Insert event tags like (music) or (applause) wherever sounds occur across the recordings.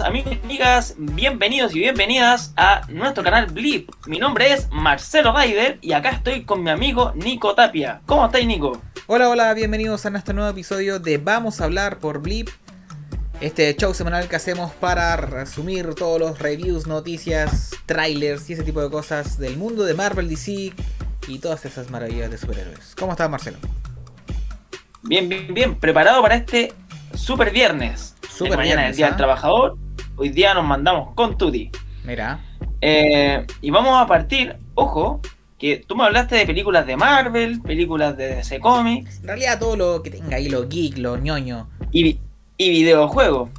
amigos y amigas, bienvenidos y bienvenidas a nuestro canal Blip. Mi nombre es Marcelo Ryder y acá estoy con mi amigo Nico Tapia. ¿Cómo estáis, Nico? Hola, hola, bienvenidos a nuestro nuevo episodio de Vamos a hablar por Blip. Este show semanal que hacemos para resumir todos los reviews, noticias, trailers y ese tipo de cosas del mundo de Marvel, DC y todas esas maravillas de superhéroes. ¿Cómo estás, Marcelo? Bien, bien, bien. Preparado para este super viernes. Super mañana es el Día del ¿ah? Trabajador. Hoy día nos mandamos con Tutti. Mira, Eh, y vamos a partir, ojo, que tú me hablaste de películas de Marvel, películas de DC Comics en realidad todo lo que tenga ahí, lo geek, lo ñoño. y, y videojuegos.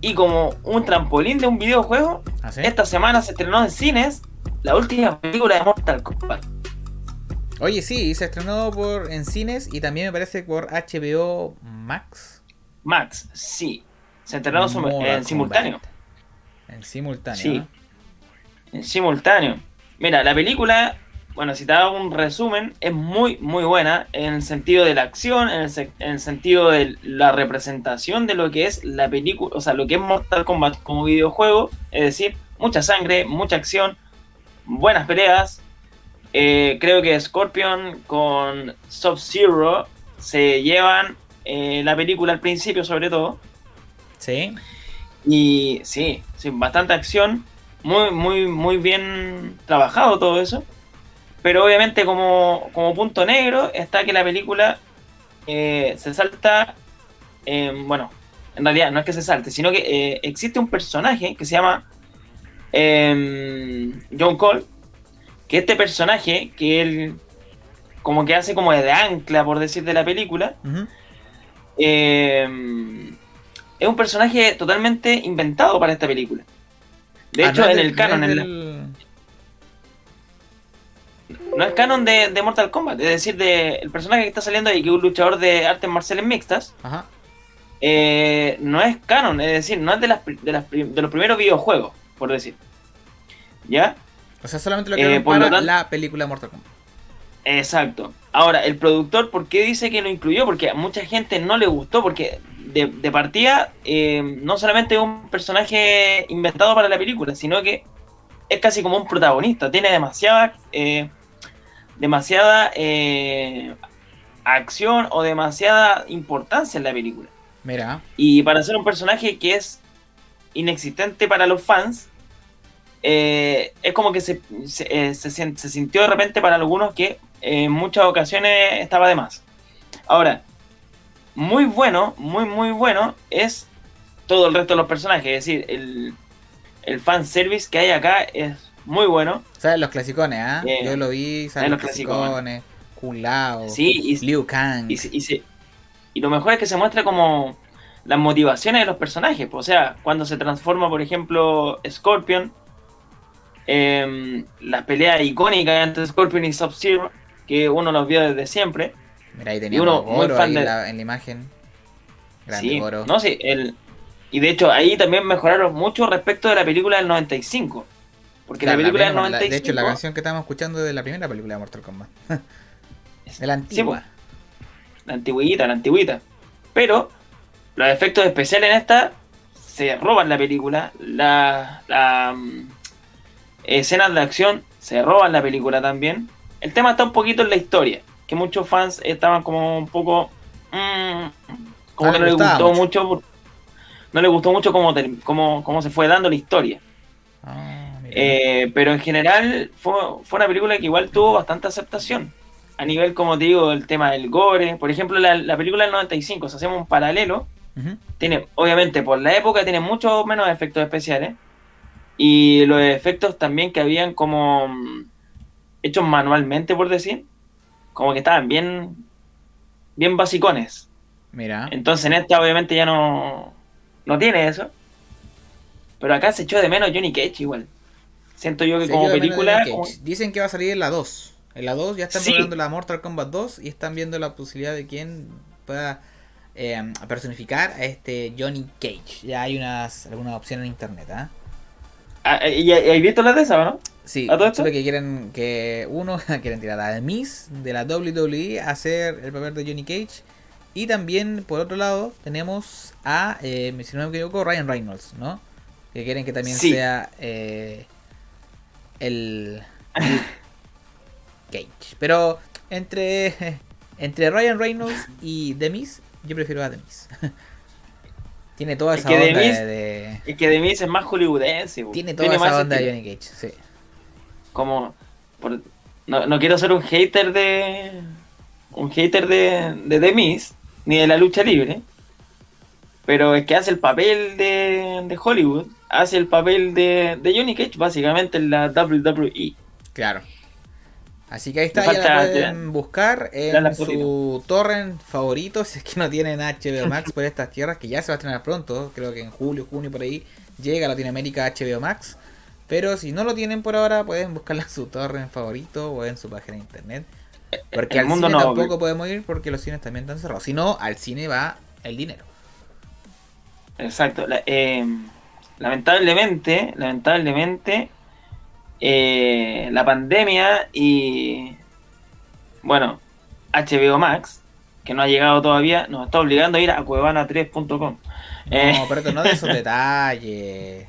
Y como un trampolín de un videojuego, ¿Así? esta semana se estrenó en cines la última película de Mortal Kombat. Oye, sí, se estrenó por en cines y también me parece por HBO Max. Max, sí. Se Mortal en simultáneo. En simultáneo. Sí. ¿eh? En simultáneo. Mira, la película, bueno, si te hago un resumen, es muy, muy buena en el sentido de la acción, en el, se- en el sentido de la representación de lo que es la película, o sea, lo que es Mortal Kombat como videojuego, es decir, mucha sangre, mucha acción, buenas peleas. Eh, creo que Scorpion con Sub-Zero se llevan eh, la película al principio, sobre todo. Sí. Y sí, sí, bastante acción, muy, muy, muy bien trabajado todo eso. Pero obviamente como, como punto negro está que la película eh, se salta, eh, bueno, en realidad no es que se salte, sino que eh, existe un personaje que se llama eh, John Cole, que este personaje, que él como que hace como de ancla, por decir, de la película. Eh, es un personaje totalmente inventado para esta película. De Ah, hecho, no en el canon, no es en la- del- no es canon de, de Mortal Kombat, es decir, de, el personaje que está saliendo ahí, que es un luchador de artes marciales mixtas, Ajá. eh, no es canon, es decir, no es de, las, de, las pri- de los primeros videojuegos, por decir. ¿Ya? O sea, solamente lo Eh, que lo para la película Mortal Kombat. Exacto. Ahora, el productor, ¿por qué dice que lo incluyó? Porque a mucha gente no le gustó, porque de, de partida eh, no solamente es un personaje inventado para la película, sino que es casi como un protagonista. Tiene demasiada, eh, demasiada eh, acción o demasiada importancia en la película. Mira. Y para ser un personaje que es inexistente para los fans, eh, es como que se, se, se sien- se sintió de repente para algunos que en muchas ocasiones estaba de más. Ahora, muy bueno, muy muy bueno es todo el resto de los personajes, es decir, el, el fanservice que hay acá es muy bueno. ¿Sabes los clasicones, ah? Eh, Yo lo vi, ¿sabes ¿sabes los clasicones? Kun Lao, Sí, y, Liu Kang. Y, y, se- y lo mejor es que se muestra como las motivaciones de los personajes. O sea, cuando se transforma, por ejemplo, Scorpion, em, las peleas icónicas entre Scorpion y Sub-Zero, que uno los vio desde siempre. Mira, ahí y uno muy fan de- en la, en la imagen. Grande Sí, Goro. no, sí, el, y de hecho ahí también mejoraron mucho respecto de la película del 95. Porque Claro, la película del primera- la- 95... de hecho, la canción que estábamos escuchando es de la primera película de Mortal Kombat. (laughs) de la Sí, antigua. pues, la antigüita, la antigüita. Pero los efectos especiales en esta se roban la película. La, la, mm, escenas de acción se roban la película también. El tema está un poquito en la historia. Que muchos fans estaban como un poco. mm, como No que no les gustó mucho. no les gustó mucho cómo, cómo, cómo se fue dando la historia. Ah. Eh, pero en general fue, fue una película que igual tuvo bastante aceptación. A nivel, como te digo, el tema del gore. Por ejemplo, la, la película del 95, si hacemos un paralelo, tiene, obviamente, por la época tiene mucho menos efectos especiales. Y los efectos también que habían como mm, hechos manualmente, por decir, como que estaban bien, bien basicones. Mira. Entonces en esta obviamente ya no, no tiene eso. Pero acá se echó de menos Johnny Cage igual. Siento yo que Se como película... Como-. Dicen que va a salir en la 2. En la 2 ya están Sí. probando la Mortal Kombat 2 y están viendo la posibilidad de quién pueda eh, personificar a este Johnny Cage. Ya hay unas algunas opciones en internet, ¿ah? Ah, ¿Y y hay visto las de esa, o no? Sí, ¿A todo esto? supe que quieren que uno (laughs) quieren tirar a Miss de la WWE a hacer el papel de Johnny Cage Y también, por otro lado, tenemos a, eh, si no me equivoco, Ryan Reynolds, ¿no? Que quieren que también Sí. sea eh, el (laughs) Cage. Pero entre, (laughs) entre Ryan Reynolds y Demis, yo prefiero a Demis. Tiene toda Es esa que onda Demis- de, de- Es que de mí es más hollywoodense. Tiene toda más esa onda de. Johnny Cage, sí. Como. por- no, no quiero ser un hater de. Un hater de, de The Miz, ni de la lucha libre. Pero es que hace el papel de, de Hollywood. Hace el papel de, de Johnny Cage, básicamente en la WWE. Claro. Así que ahí está, ya la pueden buscar en su torrent favorito, si es que no tienen HBO (laughs) Max por estas tierras, que ya se va a estrenar pronto, creo que en julio, junio, por ahí, llega a Latinoamérica HBO Max. Pero si no lo tienen por ahora, pueden buscarla en su torrent favorito o en su página de internet. Porque El al mundo cine no- tampoco podemos ir porque los cines también están cerrados. Si no, al cine va el dinero. Exacto. La- eh, lamentablemente, lamentablemente, eh, la pandemia y, bueno, HBO Max, que no ha llegado todavía, nos está obligando a ir a cuevana3.com. Eh, No, pero esto no de esos (laughs) detalles.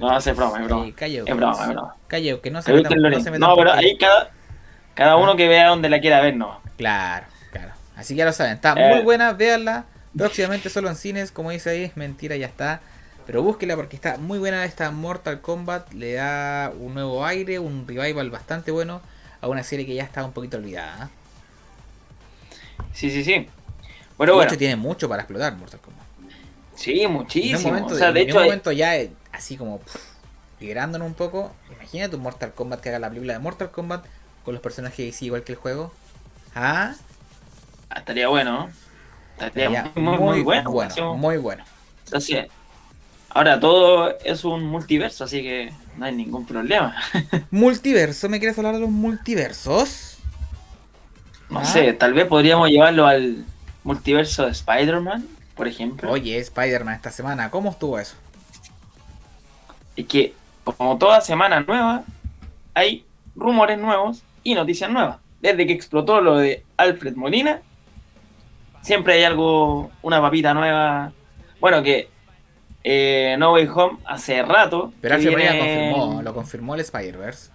No, es broma, es broma. Sí, calleo, Es broma, es broma. Calleo, que no se metan, no Lorenzo. se metan No, pero ahí cada, cada uno que vea donde la quiera ver, no. Claro, claro. Así que ya lo saben, está Eh. muy buena, véanla. Próximamente solo en cines, como dice ahí, es mentira, ya está. Pero búsquela porque está muy buena esta Mortal Kombat. Le da un nuevo aire, un revival bastante bueno a una serie que ya está un poquito olvidada. ¿eh? Sí, sí, sí. Bueno, de bueno. hecho, tiene mucho para explotar Mortal Kombat. Sí, En un muchísimo. momento, o sea, de en hecho, un hay- momento ya eh, así como pff, un poco. Imagínate un Mortal Kombat que haga la película de Mortal Kombat con los personajes igual que el juego. Ah, estaría bueno. ¿no? Estaría Sería muy, muy, bueno. muy bueno. Entonces, ahora todo es un multiverso, así que no hay ningún problema. (laughs) Multiverso, ¿me quieres hablar de los multiversos? No Ah. sé, tal vez podríamos llevarlo al multiverso de Spider-Man, por ejemplo. Oye, Spider-Man esta semana, ¿cómo estuvo eso? Y que, como toda semana nueva, hay rumores nuevos y noticias nuevas. Desde que explotó lo de Alfred Molina, siempre hay algo, una papita nueva. Bueno, que eh, No Way Home hace rato. Pero Alfred Molina viene- confirmó, lo confirmó el Spider-Verse.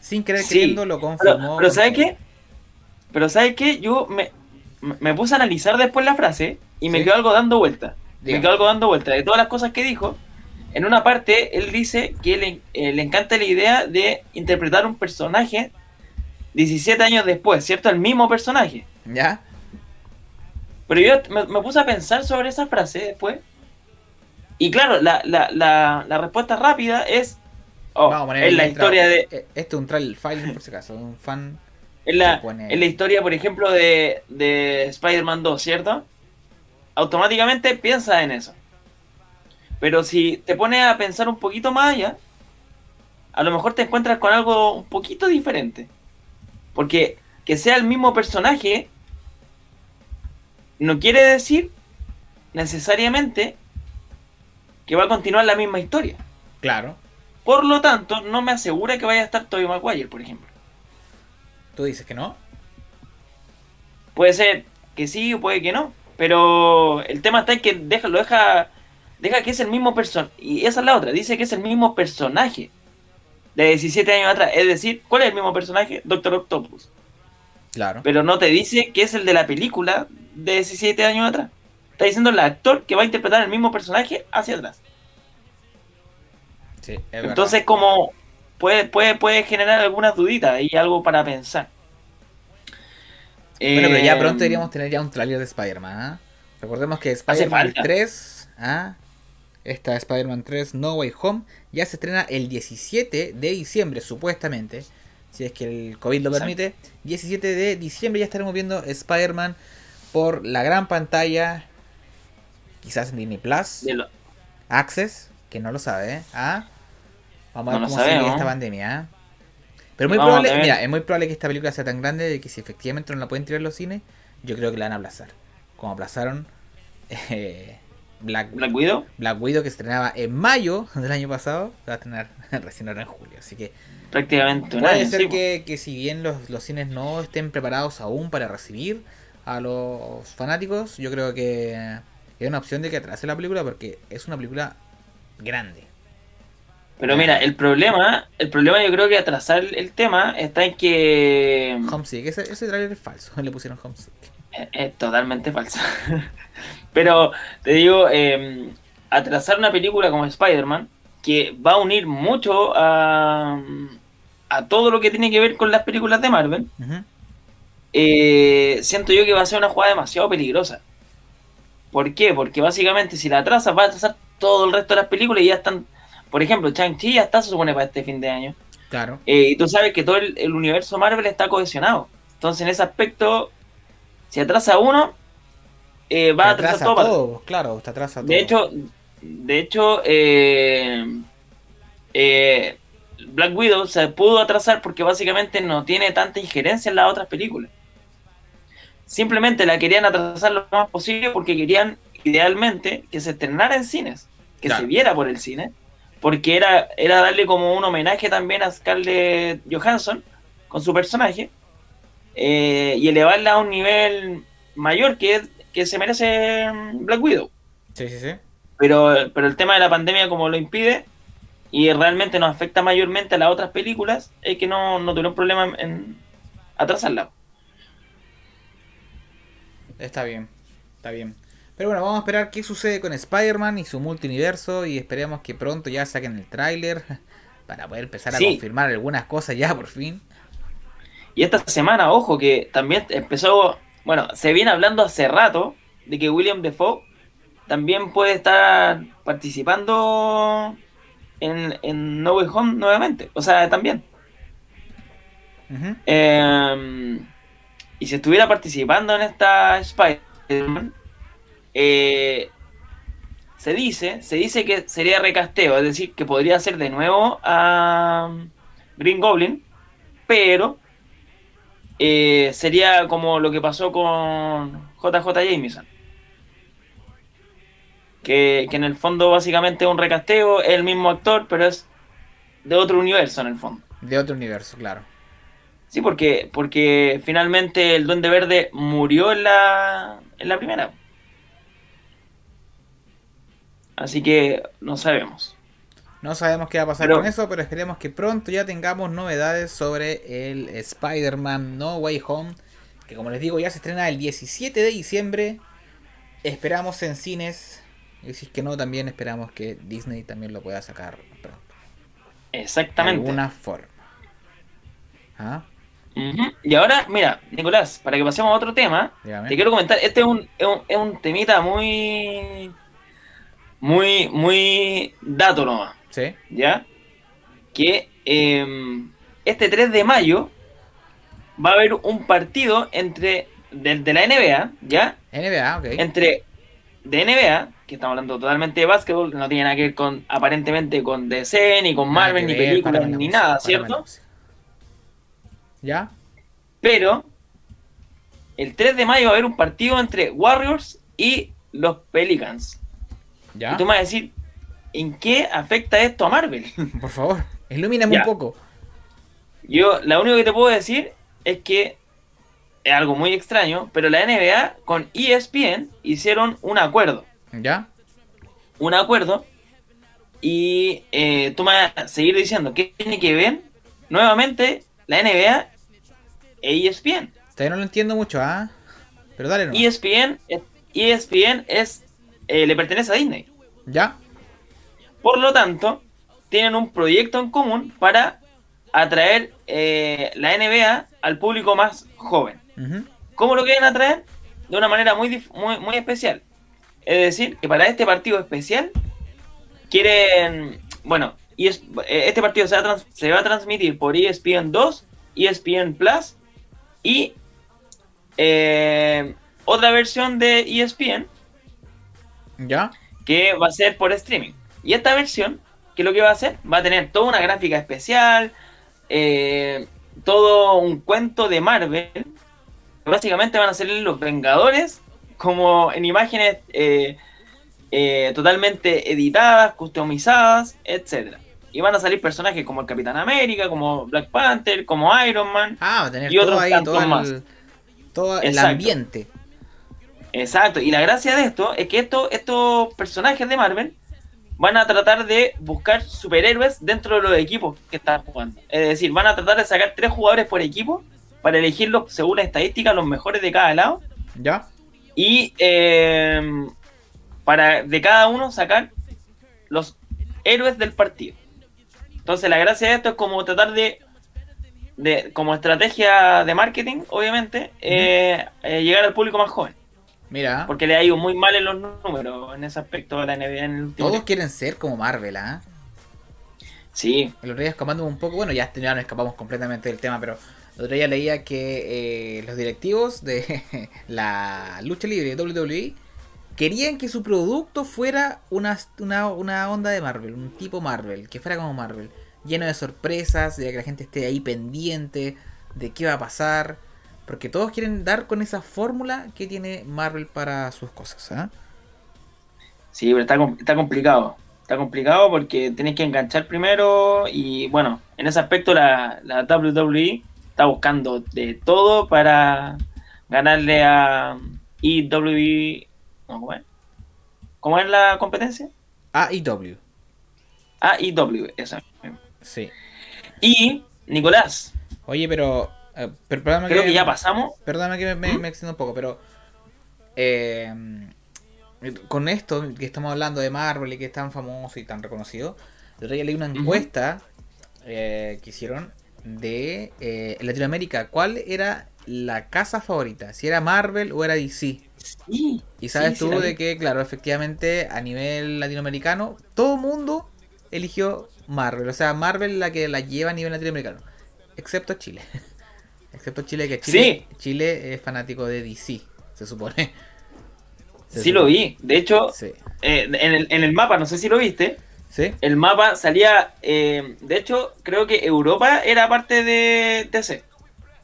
Sin querer Sí, queriendo, lo confirmó. pero ¿sabes qué? Pero ¿sabes qué? Yo me, me puse a analizar después la frase y me Sí. quedó algo dando vuelta. Me quedó algo dando vuelta. De todas las cosas que dijo, en una parte él dice que le, eh, le encanta la idea de interpretar un personaje 17 años después, ¿cierto? El mismo personaje. ¿Ya? Pero yo me, me puse a pensar sobre esa frase después. Y claro, la, la, la, la respuesta rápida es... Oh, poner es la historia de... Eh, Este es un trial file, por si acaso. Un fan. Es la, pone- es la historia, por ejemplo, de, de Spider-Man 2, ¿cierto? Automáticamente piensa en eso. Pero si te pones a pensar un poquito más allá, a lo mejor te encuentras con algo un poquito diferente. Porque que sea el mismo personaje no quiere decir necesariamente que va a continuar la misma historia. Claro. Por lo tanto, no me asegura que vaya a estar Tobey Maguire, por ejemplo. Tú dices que no. Puede ser que sí o puede que no. Pero el tema está en que deja, lo deja, deja que es el mismo personaje. Y esa es la otra. Dice que es el mismo personaje de 17 años atrás. Es decir, ¿cuál es el mismo personaje? Doctor Octopus. Claro. Pero no te dice que es el de la película de 17 años atrás. Está diciendo el actor que va a interpretar el mismo personaje hacia atrás. Sí, es verdad. Entonces, como puede, puede, puede generar algunas duditas y algo para pensar. Bueno, pero ya Eh, pronto deberíamos tener ya un trailer de Spider-Man. ¿ah? Recordemos que Spider-Man falta. 3, ¿ah? Esta Spider-Man 3 No Way Home, ya se estrena el 17 de diciembre, supuestamente. Si es que el COVID lo permite. 17 de diciembre ya estaremos viendo Spider-Man por la gran pantalla. Quizás en Disney Plus. lo- Access, que no lo sabe, ¿eh? ¿Ah? Vamos a No ver lo cómo sigue esta pandemia, ¿ah? Pero muy Vamos probable, mira, es muy probable que esta película sea tan grande de que si efectivamente no la pueden tirar los cines, yo creo que la van a aplazar. Como aplazaron (laughs) eh, Black, Black Widow. Black Widow que estrenaba en mayo (laughs) del año pasado, se va a estrenar (laughs) recién ahora en julio. Así que Prácticamente puede año. ser sí, que, que si bien los, los cines no estén preparados aún para recibir a los fanáticos, yo creo que es una opción de que atrase la película porque es una película grande. Pero mira, el problema, el problema yo creo que atrasar el tema está en que... Homesick, ese, ese trailer es falso, (laughs) le pusieron Homesick. Es, es totalmente falso. (laughs) Pero te digo, eh, atrasar una película como Spider-Man, que va a unir mucho a, a todo lo que tiene que ver con las películas de Marvel, eh, siento yo que va a ser una jugada demasiado peligrosa. ¿Por qué? Porque básicamente si la atrasas, va a atrasar todo el resto de las películas y ya están... Por ejemplo, Shang-Chi ya está, se supone, para este fin de año. Claro. Eh, y tú sabes que todo el, el universo Marvel está cohesionado. Entonces, en ese aspecto, si atrasa uno, eh, va a Te atrasar atrasa todo. claro, te atrasa todo. De hecho, de hecho, eh, eh, Black Widow se pudo atrasar porque básicamente no tiene tanta injerencia en las otras películas. Simplemente la querían atrasar lo más posible porque querían idealmente que se estrenara en cines, que Claro. se viera por el cine, porque era, era darle como un homenaje también a Scarlett Johansson con su personaje eh, y elevarla a un nivel mayor que, que se merece mm, Black Widow Sí, sí, sí. pero, pero el tema de la pandemia como lo impide y realmente nos afecta mayormente a las otras películas, es que no, no tuvieron problema en, en atrasarla. Está bien, está bien. Pero bueno, vamos a esperar qué sucede con Spider-Man y su multiverso y esperemos que pronto ya saquen el tráiler (laughs) para poder empezar a Sí. confirmar algunas cosas ya por fin. Y esta semana, ojo, que también empezó, bueno, se viene hablando hace rato de que William Defoe también puede estar participando en, en No Way Home nuevamente, o sea, también. Eh, y si estuviera participando en esta Spider-Man, eh, se dice, se dice que sería recasteo, es decir, que podría ser de nuevo a Green Goblin, pero eh, sería como lo que pasó con JJ Jameson. Que, que en el fondo básicamente es un recasteo, es el mismo actor, pero es de otro universo en el fondo. De otro universo, claro. Sí, porque, porque finalmente el Duende Verde murió en la, en la primera. Así que no sabemos. No sabemos qué va a pasar Pero- con eso, pero esperemos que pronto ya tengamos novedades sobre el Spider-Man No Way Home. Que como les digo, ya se estrena el 17 de diciembre. Esperamos en cines. Y si es que no, también esperamos que Disney también lo pueda sacar pronto. De Exactamente. alguna forma. ¿Ah? Y ahora, mira, Nicolás, para que pasemos a otro tema, Dígame. te quiero comentar, este es un, es un, es un temita muy, muy, muy dato nomás, ¿Sí? ¿ya? Que eh, este 3 de mayo va a haber un partido entre, de, de la NBA, ¿ya? NBA, ok. entre de NBA, que estamos hablando totalmente de básquetbol, que no tiene nada que ver con, aparentemente, con DC, ni con Marvel, ni películas, ni nada, ¿cierto? ¿Ya? Pero el 3 de mayo va a haber un partido entre Warriors y los Pelicans. ¿Ya? Y tú me vas a decir, ¿en qué afecta esto a Marvel? (laughs) Por favor, ilumíname Ya. un poco. Yo, lo único que te puedo decir es que es algo muy extraño, pero la NBA con E ESPN hicieron un acuerdo. ¿Ya? un acuerdo y eh, tú me vas a seguir diciendo que tiene que ver nuevamente la NBA e ESPN. Todavía no lo entiendo mucho, ¿ah? Pero dale, no. ESPN, es- ESPN es, eh, le pertenece a Disney. ¿Ya? Por lo tanto, tienen un proyecto en común para atraer eh, la NBA al público más joven. ¿Cómo lo quieren atraer? De una manera muy, muy, muy especial. Es decir, que para este partido especial quieren, bueno, ES eh, este partido se va, a trans- se va a transmitir por ESPN 2, ESPN Plus y eh, otra versión de ESPN ¿Ya? que va a ser por streaming. Y esta versión, que lo que va a hacer? Va a tener toda una gráfica especial, eh, todo un cuento de Marvel. Básicamente van a salir los Vengadores como en imágenes eh, eh, totalmente editadas, customizadas, etcétera. Y van a salir personajes como el Capitán América, como Black Panther, como Iron Man. Ah, va a tener Y todo otros ahí, todo el, más. todo el Exacto. ambiente. Exacto, y la gracia de esto es que esto, estos personajes de Marvel van a tratar de buscar superhéroes dentro de los equipos que están jugando. Es decir, van a tratar de sacar tres jugadores por equipo para elegirlos según la estadística, los mejores de cada lado. ¿Ya? Y eh, para de cada uno sacar los héroes del partido. Entonces la gracia de esto es como tratar de, de como estrategia de marketing, obviamente, eh, eh, llegar al público más joven. Mira. Porque le ha ido muy mal en los números en ese aspecto a la NBA en el último Todos quieren ser como Marvel, ¿ah? Sí, El otro día escapando un poco, bueno, ya, ya nos escapamos completamente del tema, pero el otro día leía que eh, los directivos de (laughs) la lucha libre de WWE querían que su producto fuera una, una, una onda de Marvel, un tipo Marvel, que fuera como Marvel, lleno de sorpresas, de que la gente esté ahí pendiente de qué va a pasar, porque todos quieren dar con esa fórmula que tiene Marvel para sus cosas, ¿ah? sí, pero está, com- está complicado. Está complicado porque tenés que enganchar primero y bueno, en ese aspecto la, la WWE está buscando de todo para ganarle a IW... No, ¿cómo es? ¿Cómo es la competencia? AEW, A IW, esa. sí. Y Nicolás, Oye, pero... perdóname creo que ya pasamos. Perdóname que me, me, ¿Mm? me extiendo un poco, pero. eh, con esto que estamos hablando de Marvel y que es tan famoso y tan reconocido, día leí una encuesta eh, que hicieron de eh, Latinoamérica. ¿Cuál era la casa favorita? ¿Si era Marvel o era DC? Sí, Y sabes sí, tú de que, claro, efectivamente a nivel latinoamericano, todo mundo eligió Marvel. O sea, Marvel la que la lleva a nivel latinoamericano. Excepto Chile. (laughs) Excepto Chile, que Chile, Chile es fanático de DC, se supone. Se Sí lo vi. De hecho, Sí. eh, en, el, en el mapa, no sé si lo viste, ¿Sí? el mapa salía, eh, de hecho, creo que Europa era parte de DC.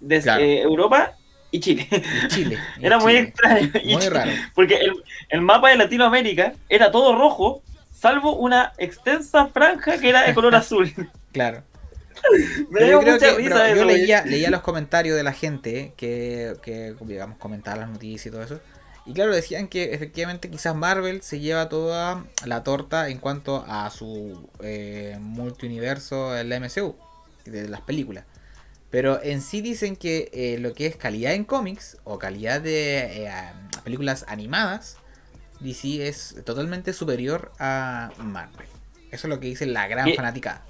De, Claro. eh, Europa y Chile. Y Chile. (laughs) y era muy extraño. Y Muy Chile- raro. Porque el, el mapa de Latinoamérica era todo rojo, salvo una extensa franja que era de color (laughs) azul. Claro. (laughs) Me Pero dio yo creo mucha que risa pero yo eso, leía, leía los comentarios de la gente que, que, digamos, comentaba las noticias y todo eso. Y claro, decían que efectivamente quizás Marvel se lleva toda la torta en cuanto a su eh, multiuniverso, el MCU, de las películas. Pero en sí dicen que eh, lo que es calidad en cómics o calidad de eh, películas animadas, DC es totalmente superior a Marvel. Eso es lo que dice la gran fanaticada.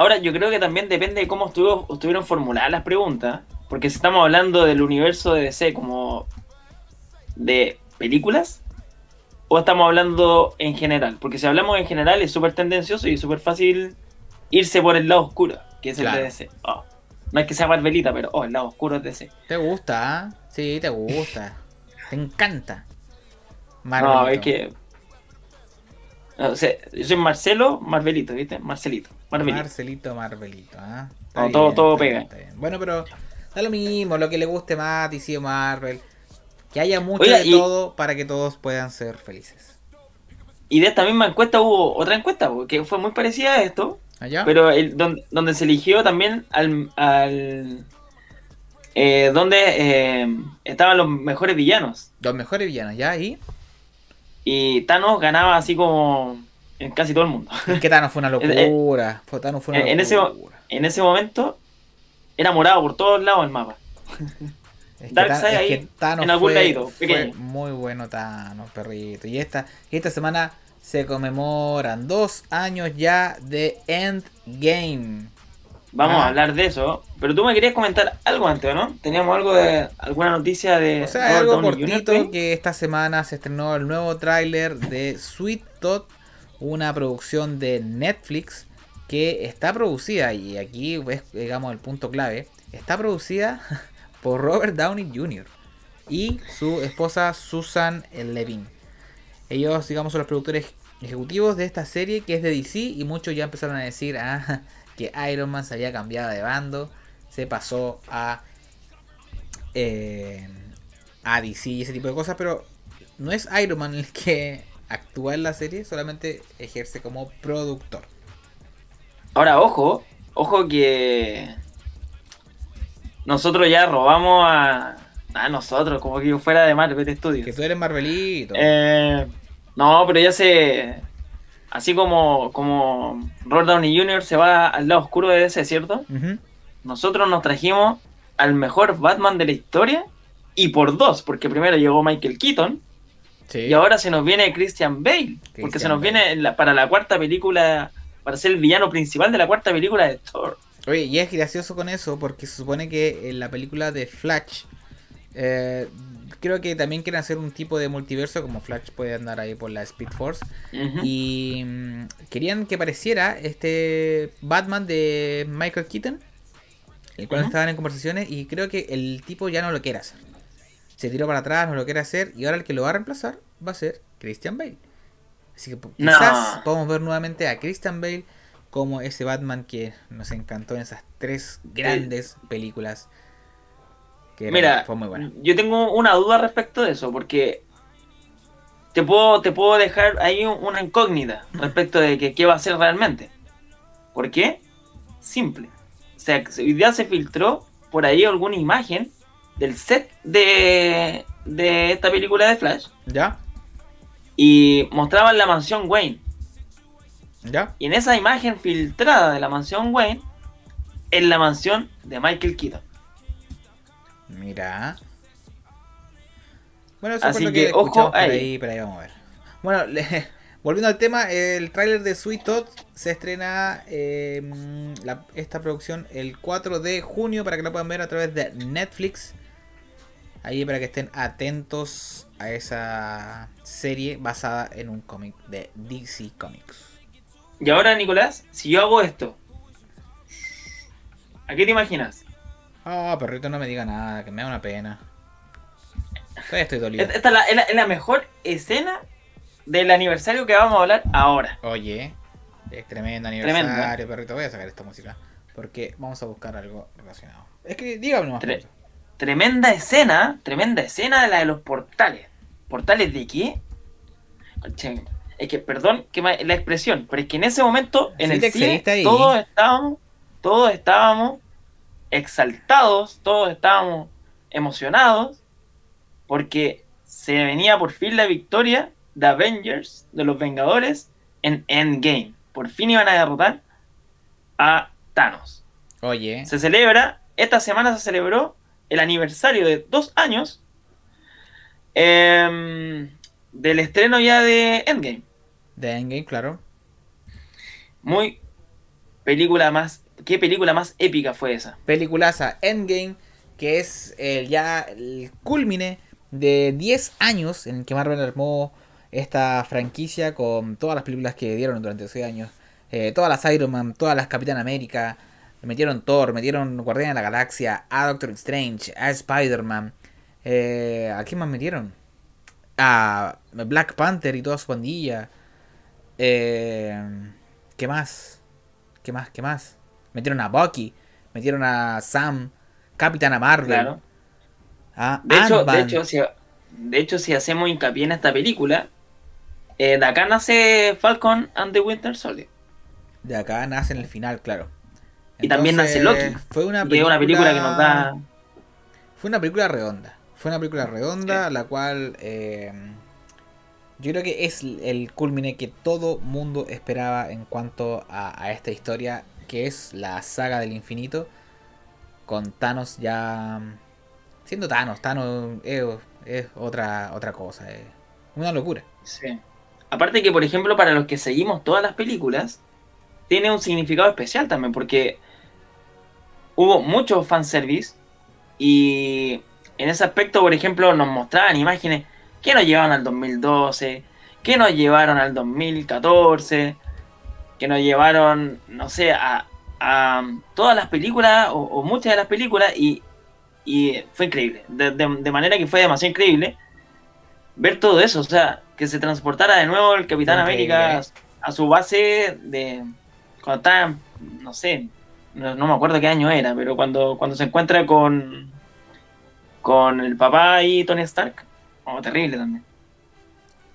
Ahora, yo creo que también depende de cómo estuvo, estuvieron formuladas las preguntas. Porque si estamos hablando del universo de DC como de películas, o estamos hablando en general. Porque si hablamos en general es súper tendencioso y súper fácil irse por el lado oscuro, que es el de DC. Oh, no es que sea Marvelita, pero oh, el lado oscuro es DC. ¿Te gusta? ah? Sí, te gusta. te encanta. No, Marvelito. es que. no, o sea, yo soy Marcelo, Marvelito, ¿viste? Marcelito, Marvelito. Marcelito Marvelito, ¿ah? No, todo- todo bien, pega. bien. Bueno, pero da lo mismo, lo que le guste más, DC o Marvel. Que haya mucho Oiga, de y- todo para que todos puedan ser felices. Y de esta misma encuesta hubo otra encuesta, que fue muy parecida a esto, ¿Allá? pero el, donde, donde se eligió también al... al eh, donde eh, estaban los mejores villanos. Los mejores villanos, ¿ya? ¿Y? Y Thanos ganaba así como en casi todo el mundo. Es que Thanos fue una (laughs) Eh, locura. Fue- Thanos fue una en- en ese- locura. En ese momento era morado por todos lados el mapa. (laughs) Es que, Darkseid es ahí, que Thanos en algún fue, pequeño. muy bueno Thanos, perrito. Y esta, y esta semana se conmemoran dos años ya de Endgame. Vamos Ah. a hablar de eso. Pero tú me querías comentar algo antes, ¿o ¿no? Teníamos algo de alguna noticia de O sea, algo cortito que esta semana se estrenó el nuevo tráiler de Sweet Tot, una producción de Netflix que está producida, y aquí ves, digamos, el punto clave, está producida (laughs) por Robert Downey Jr. y su esposa Susan Levin. Ellos, digamos, son los productores ejecutivos de esta serie que es de DC y muchos ya empezaron a decir ah, (laughs) que Iron Man se había cambiado de bando, se pasó a eh, a DC y ese tipo de cosas, pero no es Iron Man el que actúa en la serie, solamente ejerce como productor. Ahora, ojo, ojo que nosotros ya robamos a, Ah, nosotros, como que yo fuera de Marvel Studios. Que tú eres Marvelito. Eh, no, pero ya se. Así como, como Robert Downey Jr. se va al lado oscuro de ese, ¿cierto? Nosotros nos trajimos al mejor Batman de la historia y por dos, porque primero llegó Michael Keaton Sí. y ahora se nos viene Christian Bale, porque se nos Bale. viene la- para la cuarta película, para ser el villano principal de la cuarta película de Thor. Oye, y es gracioso con eso porque se supone que en la película de Flash, eh, creo que también quieren hacer un tipo de multiverso como Flash puede andar ahí por la Speed Force. Y mm, querían que apareciera este Batman de Michael Keaton, el cual estaban en conversaciones y creo que el tipo ya no lo quiere hacer. Se tiró para atrás, no lo quiere hacer y ahora el que lo va a reemplazar va a ser Christian Bale. Así que No. quizás podamos ver nuevamente a Christian Bale como ese Batman que nos encantó en esas tres grandes películas. Que Mira, fue muy buena. yo tengo una duda respecto de eso, porque te puedo, te puedo dejar ahí un- una incógnita respecto de que qué va a ser realmente. ¿Por qué? Simple. O sea, hoy día se filtró por ahí alguna imagen del set de, de esta película de Flash ¿Ya? y mostraban la mansión Wayne. ¿Ya? Y en esa imagen filtrada de la mansión Wayne, es la mansión de Michael Keaton. Mira. Bueno, eso Así lo que, que, ojo escuchamos por ahí. ahí, pero ahí vamos a ver. Bueno, le- (laughs) volviendo al tema, el tráiler de Sweet Todd se estrena eh, la- esta producción el 4 de junio para que la puedan ver a través de Netflix. Ahí para que estén atentos a esa serie basada en un cómic de DC Comics. Y ahora, Nicolás, si yo hago esto, ¿a qué te imaginas? Ah, perrito, no me diga nada, que me da una pena. Todavía estoy dolido. Esta es la, es la- es la mejor escena del aniversario que vamos a hablar ahora. Oye, es tremendo Tremendo. aniversario, perrito. Voy a sacar esta música. Porque vamos a buscar algo relacionado. Es que dígame nomás. Tre-. Tremenda escena, tremenda escena de la de los portales. ¿Portales de qué? Es que, perdón que la expresión, pero es que en ese momento, en Sí, el cine, ahí. todos estábamos, todos estábamos exaltados, todos estábamos emocionados, porque se venía por fin la victoria de Avengers, de los Vengadores, en Endgame. Por fin iban a derrotar a Thanos. Oye, Se celebra, esta semana se celebró el aniversario de dos años em, del estreno ya de Endgame. de Endgame, claro. Muy película más, qué película más épica fue esa. Peliculaza Endgame, que es el, ya el culmine de 10 años en que Marvel armó esta franquicia con todas las películas que dieron durante ese años. Eh, todas las Iron Man, todas las Capitán América. Metieron Thor, metieron Guardián de la Galaxia, a Doctor Strange, a Spider-Man. Eh, ¿A quién más metieron? A Black Panther y toda su pandilla. Eh, ¿Qué más? ¿Qué más? ¿Qué más? Metieron a Bucky, metieron a Sam, Capitana Marvel. Claro. a De hecho, de hecho, si, de hecho, si hacemos hincapié en esta película, eh, de acá nace Falcon and the Winter Soldier. De acá nace en el final, claro. Y también nace Loki. Fue una Y es una película que nos da. Fue una película redonda. Fue una película redonda, la cual eh, yo creo que es el culmine que todo mundo esperaba en cuanto a, a esta historia, que es la saga del infinito, con Thanos ya siendo Thanos. Thanos es, es otra otra cosa, es una locura. Sí. Aparte que, por ejemplo, para los que seguimos todas las películas, tiene un significado especial también, porque hubo mucho fanservice y en ese aspecto, por ejemplo, nos mostraban imágenes que nos llevaban al 2012, que nos llevaron al 2014, que nos llevaron, no sé, a, a todas las películas o, o muchas de las películas y, y fue increíble. De, de- de manera que fue demasiado increíble ver todo eso, o sea, que se transportara de nuevo el Capitán increíble, América a su base de cuando estaba, no sé, no, no me acuerdo qué año era, pero cuando, cuando se encuentra con con el papá y Tony Stark, oh, terrible también.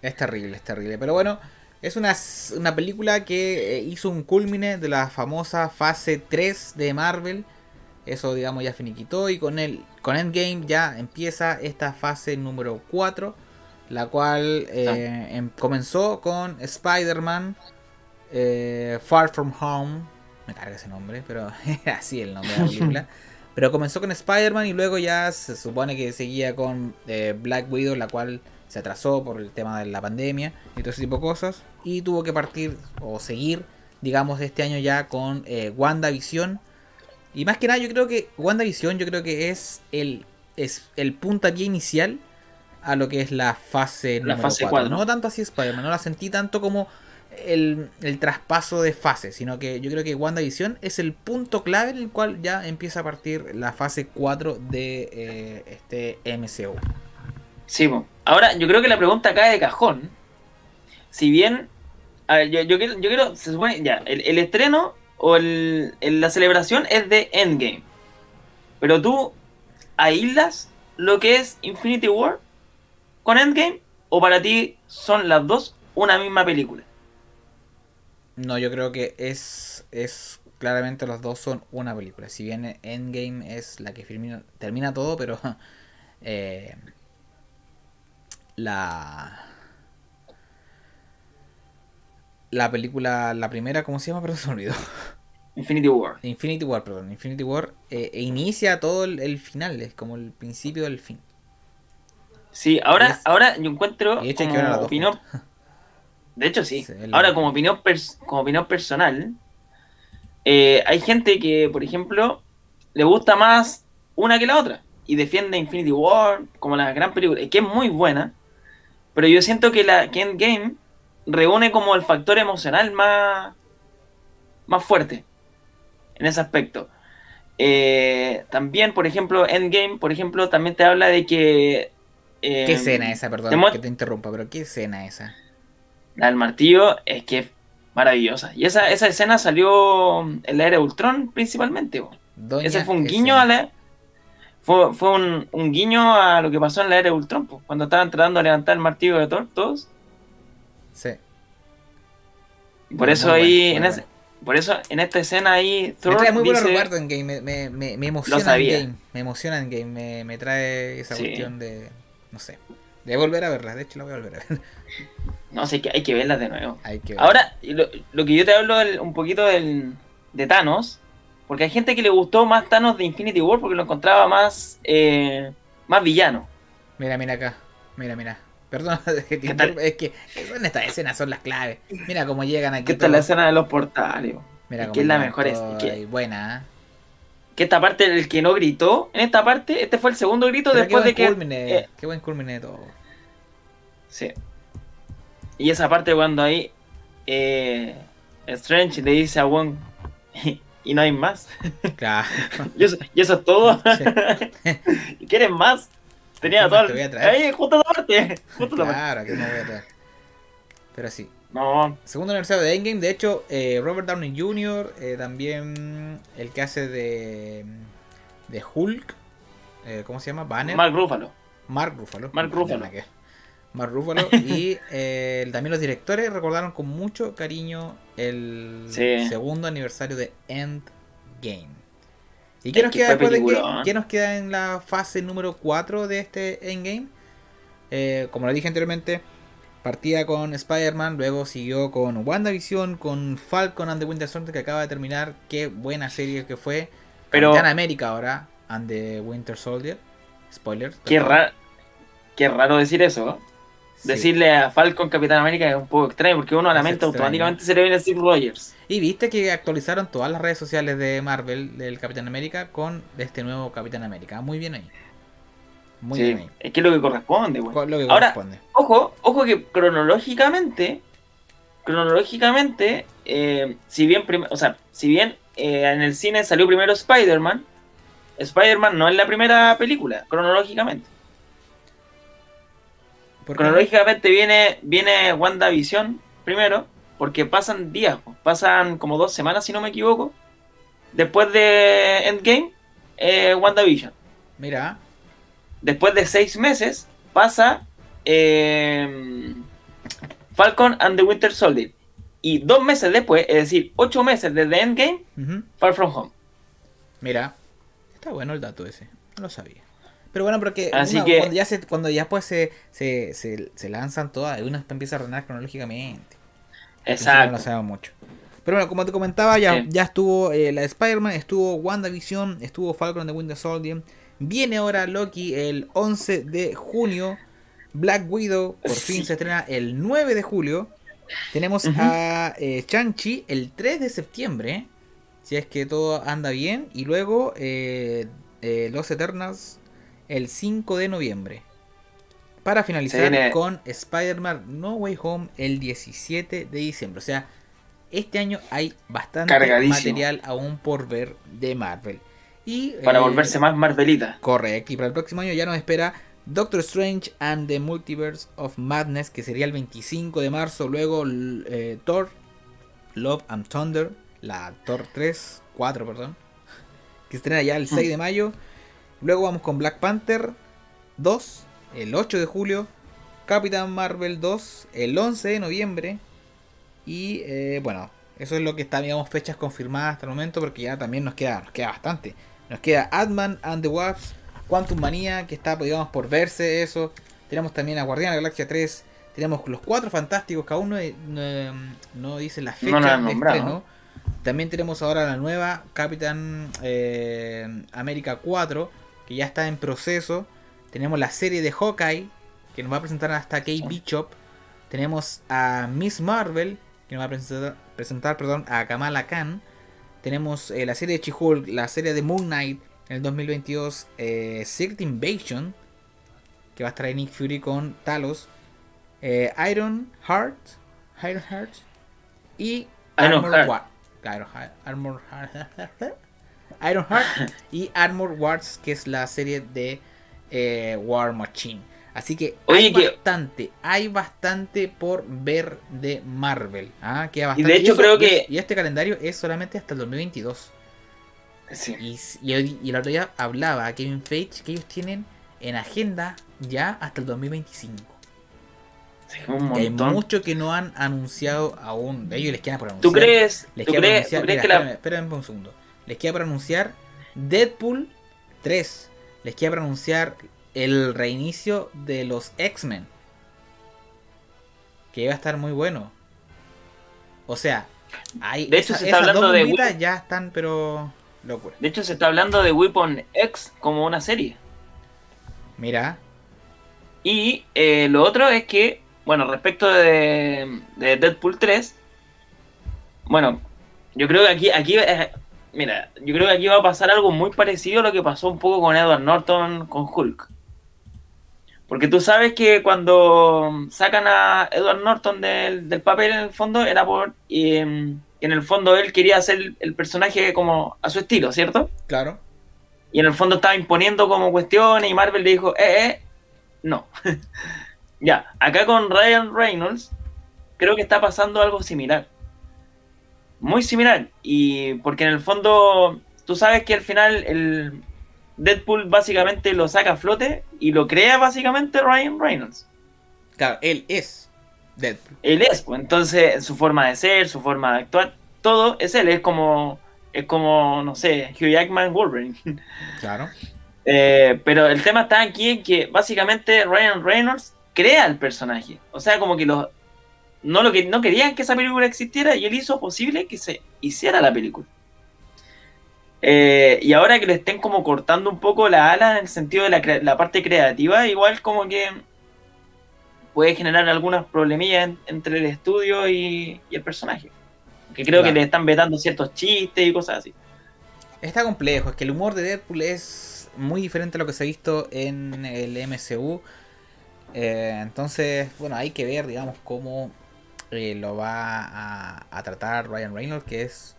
Es terrible, es terrible. Pero bueno, es una, una película que eh, hizo un culmine de la famosa fase 3 de Marvel. Eso, digamos, ya finiquitó. Y con, el, con Endgame ya empieza esta fase número 4. La cual eh, em- comenzó con Spider-Man eh, Far From Home. Me carga ese nombre, pero (laughs) así el nombre de la película. Pero comenzó con Spider-Man y luego ya se supone que seguía con eh, Black Widow, la cual se atrasó por el tema de la pandemia y todo ese tipo de cosas. Y tuvo que partir o seguir, digamos, este año ya con eh, WandaVision. Y más que nada, yo creo que WandaVision, yo creo que es el, es el puntapié inicial a lo que es la fase La número fase 4. cuatro. No tanto así Spider-Man, no la sentí tanto como el, traspaso de fase, sino que yo creo que WandaVision es el punto clave en el cual ya empieza a partir la fase 4 de eh, este MCU. Sí, ahora yo creo que la pregunta cae de cajón. Si bien, a ver, yo, yo quiero, se supone, ya, el, estreno o la celebración es de Endgame. Pero tú aíslas lo que es Infinity War con Endgame o para ti son las dos una misma película. No, yo creo que es, es claramente los dos son una película. Si bien Endgame es la que termina, termina todo, pero (laughs) eh, la la película, la primera, ¿cómo se llama? (laughs) Perdón, se me olvidó. Infinity War. Infinity War, perdón. Infinity War eh, e inicia todo el, el final, es como el principio del fin. Sí, ahora, Es- ahora yo encuentro como opinión. (laughs) De hecho, sí. Ahora, como opinión, pers- como opinión personal, eh, hay gente que, por ejemplo, le gusta más una que la otra y defiende Infinity War como la gran película, y que es muy buena, pero yo siento que la que Endgame reúne como el factor emocional más, más fuerte en ese aspecto. Eh, también, por ejemplo, Endgame, por ejemplo, también te habla de que... eh, ¿Qué escena esa, perdón, que te interrumpa, pero qué escena esa? La del martillo es que es maravillosa. Y esa, esa escena salió en la era de Ultron principalmente. Doña Ese fue un guiño a la. Fue, fue un, un guiño a lo que pasó en la era de Ultron, po, cuando estaban tratando de levantar el martillo de Thor, todos. Sí. Y por Muy eso ahí, en ese- por eso en esta escena ahí, Me Thor trae muy dice- recuerdos en game, me, me, me, me emociona en game, me emociona en game, me, me trae esa Sí. cuestión de, no sé, de volver a verla, de hecho la voy a volver a ver. No sé, que hay que verlas de nuevo. Hay que ver. Ahora, lo, lo que yo te hablo un poquito del, de Thanos, porque hay gente que le gustó más Thanos de Infinity War porque lo encontraba más, eh, más villano. Mira, mira acá, mira, mira. Perdón, (laughs) es que, estas escenas son las claves. Mira cómo llegan aquí. Esta es la escena de los portales. Mira es cómo que es la mejor, es que- buena. ¿eh? Que esta parte, el que no gritó, en esta parte, este fue el segundo grito Pero después de que... culmine, eh, qué buen culmine todo. Sí. Y esa parte cuando ahí eh, Strange le dice a Wong (laughs) y no hay más. (laughs) Claro. Y eso, y eso es todo. (laughs) ¿Y ¿Quieres más? Tenía ¿Qué todo más te el- voy a traer? Ahí, justo esa parte. Justo esa parte. Claro, que no voy a traer. Pero sí. No, Segundo aniversario de Endgame, de hecho, eh, Robert Downey Jr., eh, también el que hace de, de Hulk, eh, ¿cómo se llama? Banner. Mark Ruffalo. Mark Ruffalo. Mark Ruffalo. Mark Ruffalo. (laughs) y también los directores recordaron con mucho cariño el Sí. segundo aniversario de Endgame. ¿Y Es qué nos que queda de. Endgame? ¿Qué nos queda en la fase número 4 de este Endgame? Como lo dije anteriormente, partía con Spider-Man, luego siguió con WandaVision, con Falcon and the Winter Soldier que acaba de terminar. Qué buena serie que fue. Pero- Capitán América ahora, and the Winter Soldier. Spoilers. Qué, ra- qué raro decir eso. ¿no? Sí. Decirle a Falcon Capitán América es un poco extraño porque uno a la mente automáticamente se le viene Steve Rogers. Y viste que actualizaron todas las redes sociales de Marvel, del Capitán América, con este nuevo Capitán América. Muy bien ahí. Muy Sí, bien es que es lo que corresponde, güey. Co- Lo que Ahora- corresponde. Ojo, ojo que cronológicamente, cronológicamente, eh, si bien, o sea, si bien eh, en el cine salió primero Spider-Man, Spider-Man no es la primera película, cronológicamente. Cronológicamente viene, viene WandaVision primero, porque pasan días, pasan como dos semanas si no me equivoco, después de Endgame, eh, WandaVision. Mira, Después de seis meses pasa eh, Falcon and the Winter Soldier. Y dos meses después, es decir, ocho meses desde Endgame, ujú, Far From Home. mira. Está bueno el dato ese, no lo sabía. Pero bueno, porque Así una- que- cuando ya se, cuando ya pues se, se, se, se lanzan todas, uno empieza a ordenar cronológicamente. Entonces No lo Exacto. sabemos mucho. Pero bueno, como te comentaba, ya, Sí. ya estuvo eh, la de Spider-Man, estuvo WandaVision, estuvo Falcon de Winter Soldier. Viene ahora Loki el 11 de junio. Black Widow por Sí. fin se estrena el 9 de julio. Tenemos a eh, Shang-Chi el 3 de septiembre. Si es que todo anda bien. Y luego eh, eh, Los Eternals el 5 de noviembre. Para finalizar viene- con Spider-Man No Way Home el 17 de diciembre. O sea, este año hay bastante material aún por ver de Marvel. Y, Para eh, volverse más Marvelita. Correcto, y para el próximo año ya nos espera Doctor Strange and the Multiverse of Madness, que sería el 25 de marzo. Luego eh, Thor, Love and Thunder, la Thor 3, 4, perdón, (laughs) que estrena ya el 6 de mayo. Luego vamos con Black Panther 2, el 8 de julio. Capitán Marvel 2, el 11 de noviembre. Y eh, bueno, eso es lo que está, digamos, fechas confirmadas hasta el momento, porque ya también nos queda, nos queda bastante. Nos queda Ant-Man and the Wasp, Quantum Manía, que está, digamos, por verse eso. Tenemos también a Guardián de la Galaxia 3. Tenemos los cuatro fantásticos, que aún no, no, no dicen la fecha No de estreno. También tenemos ahora la nueva Capitán eh, América 4, que ya está en proceso. Tenemos la serie de Hawkeye, que nos va a presentar hasta Kate Bishop. Tenemos a Miss Marvel, que nos va a presentar, presentar perdón, a Kamala Khan. Tenemos eh, la serie de She-Hulk, la serie de Moon Knight en el 2022, eh, Secret Invasion, que va a estar ahí Nick Fury con Talos, eh, Iron Heart, Iron Heart y Iron Armor Heart, Armor Heart, (laughs) Iron Heart y Armor Wars, que es la serie de eh, War Machine. Así que Oye, hay que- bastante, hay bastante por ver de Marvel. ¿ah? Queda Y bastante. de hecho eso- creo y que- Y este calendario es solamente hasta el 2022. Sí. Y, y, y el otro día hablaba a Kevin Feige que ellos tienen en agenda ya hasta el 2025. Sí, un hay mucho que no han anunciado aún. De ellos les queda por anunciar. ¿Tú crees, Les ¿tú queda por crees, anunciar. tú crees mira, que la... espérame, espérame un segundo. Les queda por anunciar Deadpool 3. Les queda por anunciar el reinicio de los X-Men. Que iba a estar muy bueno. O sea, hay De hecho, esa- se está hablando de ya están, pero locura. De hecho, se está hablando de Weapon X como una serie. Mira, Y eh, lo otro es que, bueno, respecto de, de Deadpool 3, bueno, yo creo que aquí, aquí, eh, mira, yo creo que aquí va a pasar algo muy parecido a lo que pasó un poco con Edward Norton con Hulk. Porque tú sabes que cuando sacan a Edward Norton del, del papel en el fondo era por... y, em, en el fondo él quería hacer el personaje como a su estilo, ¿cierto? claro. Y en el fondo estaba imponiendo como cuestiones y Marvel le dijo, eh, eh, no. (laughs) ya, acá con Ryan Reynolds creo que está pasando algo similar. Muy similar. Y porque en el fondo, tú sabes que al final el Deadpool básicamente lo saca a flote y lo crea básicamente Ryan Reynolds. Claro, él es Deadpool. Él es, pues entonces su forma de ser, su forma de actuar, todo es él, es como, es como, no sé, Hugh Jackman Wolverine. (laughs) Claro. Eh, pero el tema está aquí en que básicamente Ryan Reynolds crea el personaje. O sea, como que los no lo que no querían que esa película existiera y él hizo posible que se hiciera la película. Eh, y ahora que le estén como cortando un poco la ala en el sentido de la, parte creativa, igual como que puede generar algunas problemillas en- entre el estudio y, y el personaje. Que creo Claro. que le están vetando ciertos chistes y cosas así. Está complejo, es que el humor de Deadpool es muy diferente a lo que se ha visto en el MCU. Eh, entonces, bueno, hay que ver, digamos, cómo eh, lo va a, a tratar Ryan Reynolds, que es...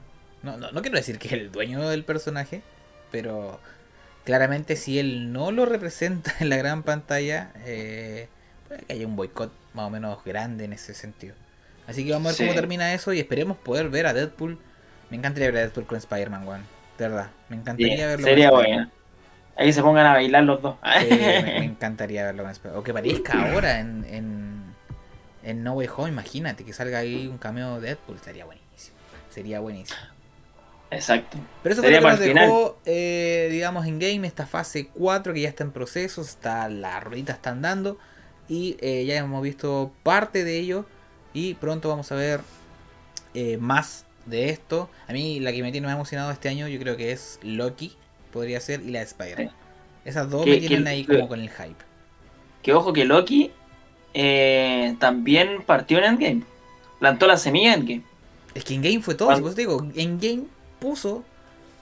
No, no, no quiero decir que es el dueño del personaje, pero claramente si él no lo representa (laughs) en la gran pantalla, eh, puede que haya un boicot más o menos grande en ese sentido. Así que vamos a ver Sí. cómo termina eso y esperemos poder ver a Deadpool. Me encantaría ver a Deadpool con Spider-Man, weón. De verdad, me encantaría Bien, verlo sería bueno. Ahí se pongan a bailar los dos. Sí, me, me (laughs) encantaría verlo con Spider-Man. O que aparezca ahora en, en, en No Way Home, imagínate que salga ahí un cameo de Deadpool, sería buenísimo. Sería buenísimo. Exacto. Pero eso Sería fue lo que nos dejó, eh, digamos, en game esta fase 4 que ya está en proceso, está, las rueditas están dando y eh, ya hemos visto parte de ello y pronto vamos a ver eh, más de esto. A mí la que me tiene más emocionado este año yo creo que es Loki, podría ser, y la de Spider. Sí. Esas dos Que- me tienen que- ahí que- como con el hype. Que ojo que Loki también partió en Endgame. Plantó la semilla en Endgame. Es que en game fue todo, si vos te digo, en game puso,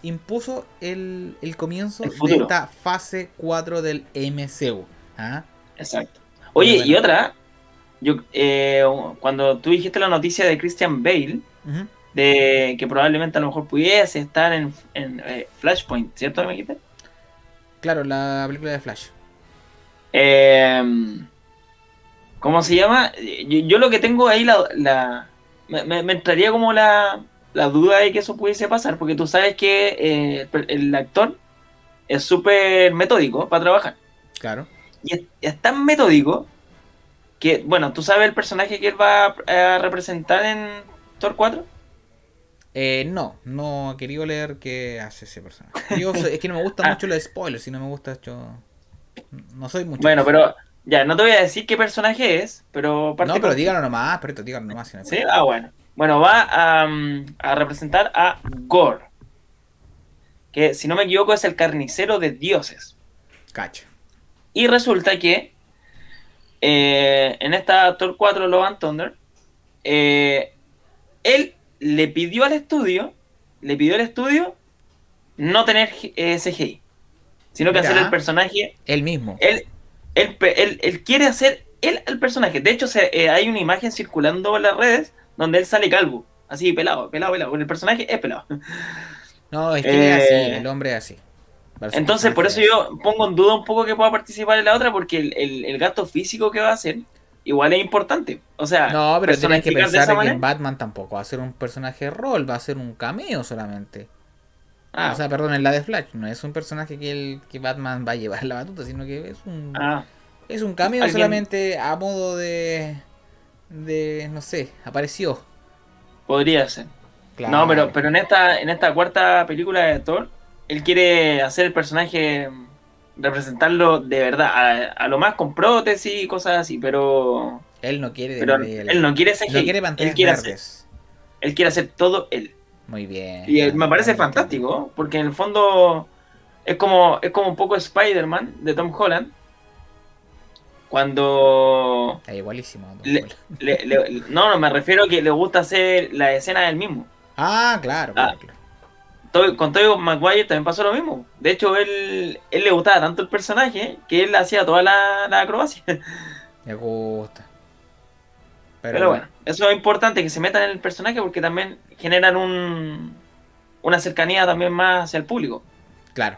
impuso el, el comienzo El de esta fase 4 del MCU. ¿ah? Exacto. Oye, y otra, yo eh, cuando tú dijiste la noticia de Christian Bale, de que probablemente a lo mejor pudiese estar en, en, eh, Flashpoint, ¿cierto? ¿Me dijiste? Claro, la película de Flash. Eh, ¿Cómo se llama? Yo, yo lo que tengo ahí, la, la- me, me- me entraría como la, la duda de que eso pudiese pasar, porque tú sabes que eh, el actor es súper metódico para trabajar. Claro. Y es, es tan metódico que, bueno, tú sabes el personaje que él va a, a representar en Thor 4. Eh, no, no he querido leer qué hace ese personaje. (laughs) Yo es que no me gustan Ah. mucho los spoilers, si no me gusta yo... No soy mucho. Bueno, pero ya, no te voy a decir qué personaje es, pero No, pero con- díganlo nomás, perrito, díganlo nomás. si no ¿Sí? Ah, bueno. Bueno, va a, mm, a representar a Gore. Que, si no me equivoco, es el carnicero de dioses. Cacho. Y resulta que eh, en esta Thor 4 Love and Thunder, eh, él le pidió al estudio, le pidió al estudio no tener eh, CGI, sino que Mira. hacer el personaje Él mismo. él, él, él- él quiere hacer él el personaje. De hecho, se- eh, hay una imagen circulando en las redes donde él sale calvo. Así, pelado, pelado, pelado. El personaje es pelado. No, es que Eh, es así, el hombre es así. Entonces, por eso yo pongo en duda un poco que pueda participar en la otra, porque el, el- el gasto físico que va a hacer igual es importante. O sea. No, pero tenés que pensar que manera. en Batman tampoco va a ser un personaje rol, va a ser un cameo solamente. Ah, O sea, perdón, en la de Flash, no es un personaje que, el, que Batman va a llevar la batuta, sino que es un, ah, es un cameo Alguien- solamente a modo de, de, no sé, apareció. podría ser. Claro. No, pero, pero en esta, en esta cuarta película de Thor, él quiere hacer el personaje, representarlo de verdad, a, a lo más con prótesis y cosas así, pero, Él no quiere pero de- él no quiere ese no quiere él quiere hacer, él quiere hacer todo él. Muy bien. Y eh, me parece fantástico, porque en el fondo es como, es como un poco Spider-Man de Tom Holland. Cuando Está igualísimo. Le- Holland. le- le- no, no, me refiero a que le gusta hacer la escena del mismo. Ah, claro, Ah. claro, claro. Toby- con Tobey Maguire también pasó lo mismo. De hecho, él, él le gustaba tanto el personaje que él hacía toda la, la acrobacia. Me gusta. Pero, bueno, eso es importante que se metan en el personaje porque también generan un, una cercanía también más hacia el público. Claro.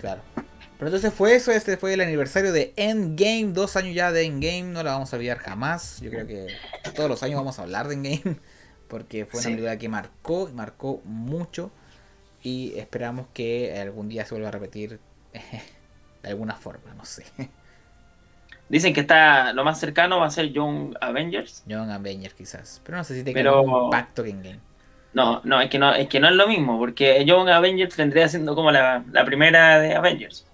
Claro. Pero entonces fue eso, este fue el aniversario de Endgame, dos años ya de Endgame, no la vamos a olvidar jamás. Yo creo que todos los años vamos a hablar de Endgame, (laughs) porque fue una Sí. película que marcó, marcó mucho y esperamos que algún día se vuelva a repetir (laughs) de alguna forma, no sé. (laughs) Dicen que está lo más cercano va a ser Young Avengers. Young Avengers quizás, pero no sé si tenga Pero- mismo impacto que Endgame. No, no, es que no, es que no es lo mismo, porque Young Avengers vendría siendo como la, la primera de Avengers.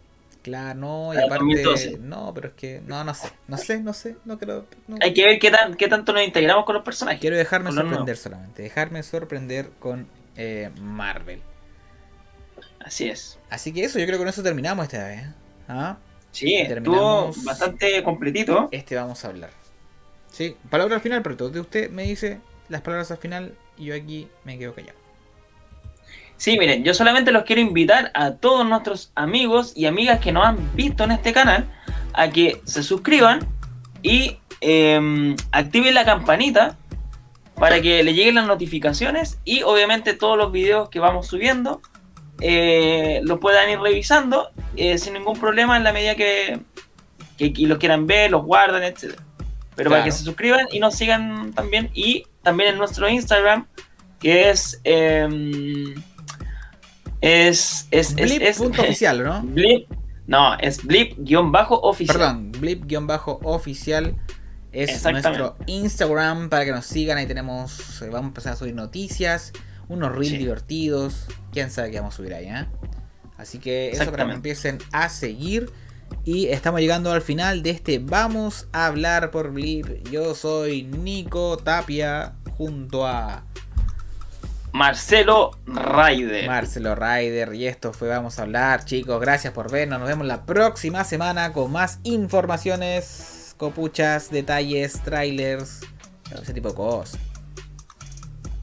Claro, no, y aparte, 2012. no, pero es que, no, no sé, no sé, no sé, no creo, no. Hay que ver qué, tan, qué tanto nos integramos con los personajes. Quiero dejarme sorprender solamente, dejarme sorprender con eh, Marvel. Así es. Así que eso, yo creo que con eso terminamos esta vez. ¿ah? Sí, estuvo Terminamos. bastante completito. Este vamos a hablar. Sí, palabra al final, pero todo de usted me dice las palabras al final y yo aquí me quedo callado. Sí, miren, yo solamente los quiero invitar a todos nuestros amigos y amigas que nos han visto en este canal a que se suscriban y eh, activen la campanita para que le lleguen las notificaciones y obviamente todos los videos que vamos subiendo eh, los puedan ir revisando eh, sin ningún problema en la medida que, que, que los quieran ver, los guardan, etc. Pero para que se suscriban y nos sigan también y también en nuestro Instagram que es eh, es es Blip es- punto oficial, ¿no? (laughs) blip no es blip guion bajo oficial Perdón, blip-oficial es nuestro Instagram para que nos sigan. Ahí tenemos, eh, vamos a empezar a subir noticias. unos reels divertidos. Quién sabe qué vamos a subir ahí, ¿eh? Así que eso para que empiecen a seguir. Y estamos llegando al final de este Vamos a hablar por Blip. Yo soy Nico Tapia junto a Marcelo Ryder. Marcelo Ryder. Y esto fue Vamos a hablar, chicos. Gracias por vernos. Nos vemos la próxima semana con más informaciones, copuchas, detalles, trailers, ese tipo de cosas.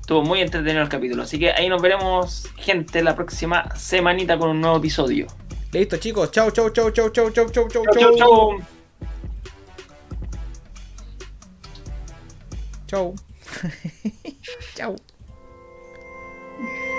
Estuvo muy entretenido el capítulo. Así que ahí nos veremos, gente, la próxima semanita con un nuevo episodio. Listo, chicos. Chau, chau, chau, chau, chau, chau, chau, chau, chau. Chau. Chau. chau. (laughs) Yeah.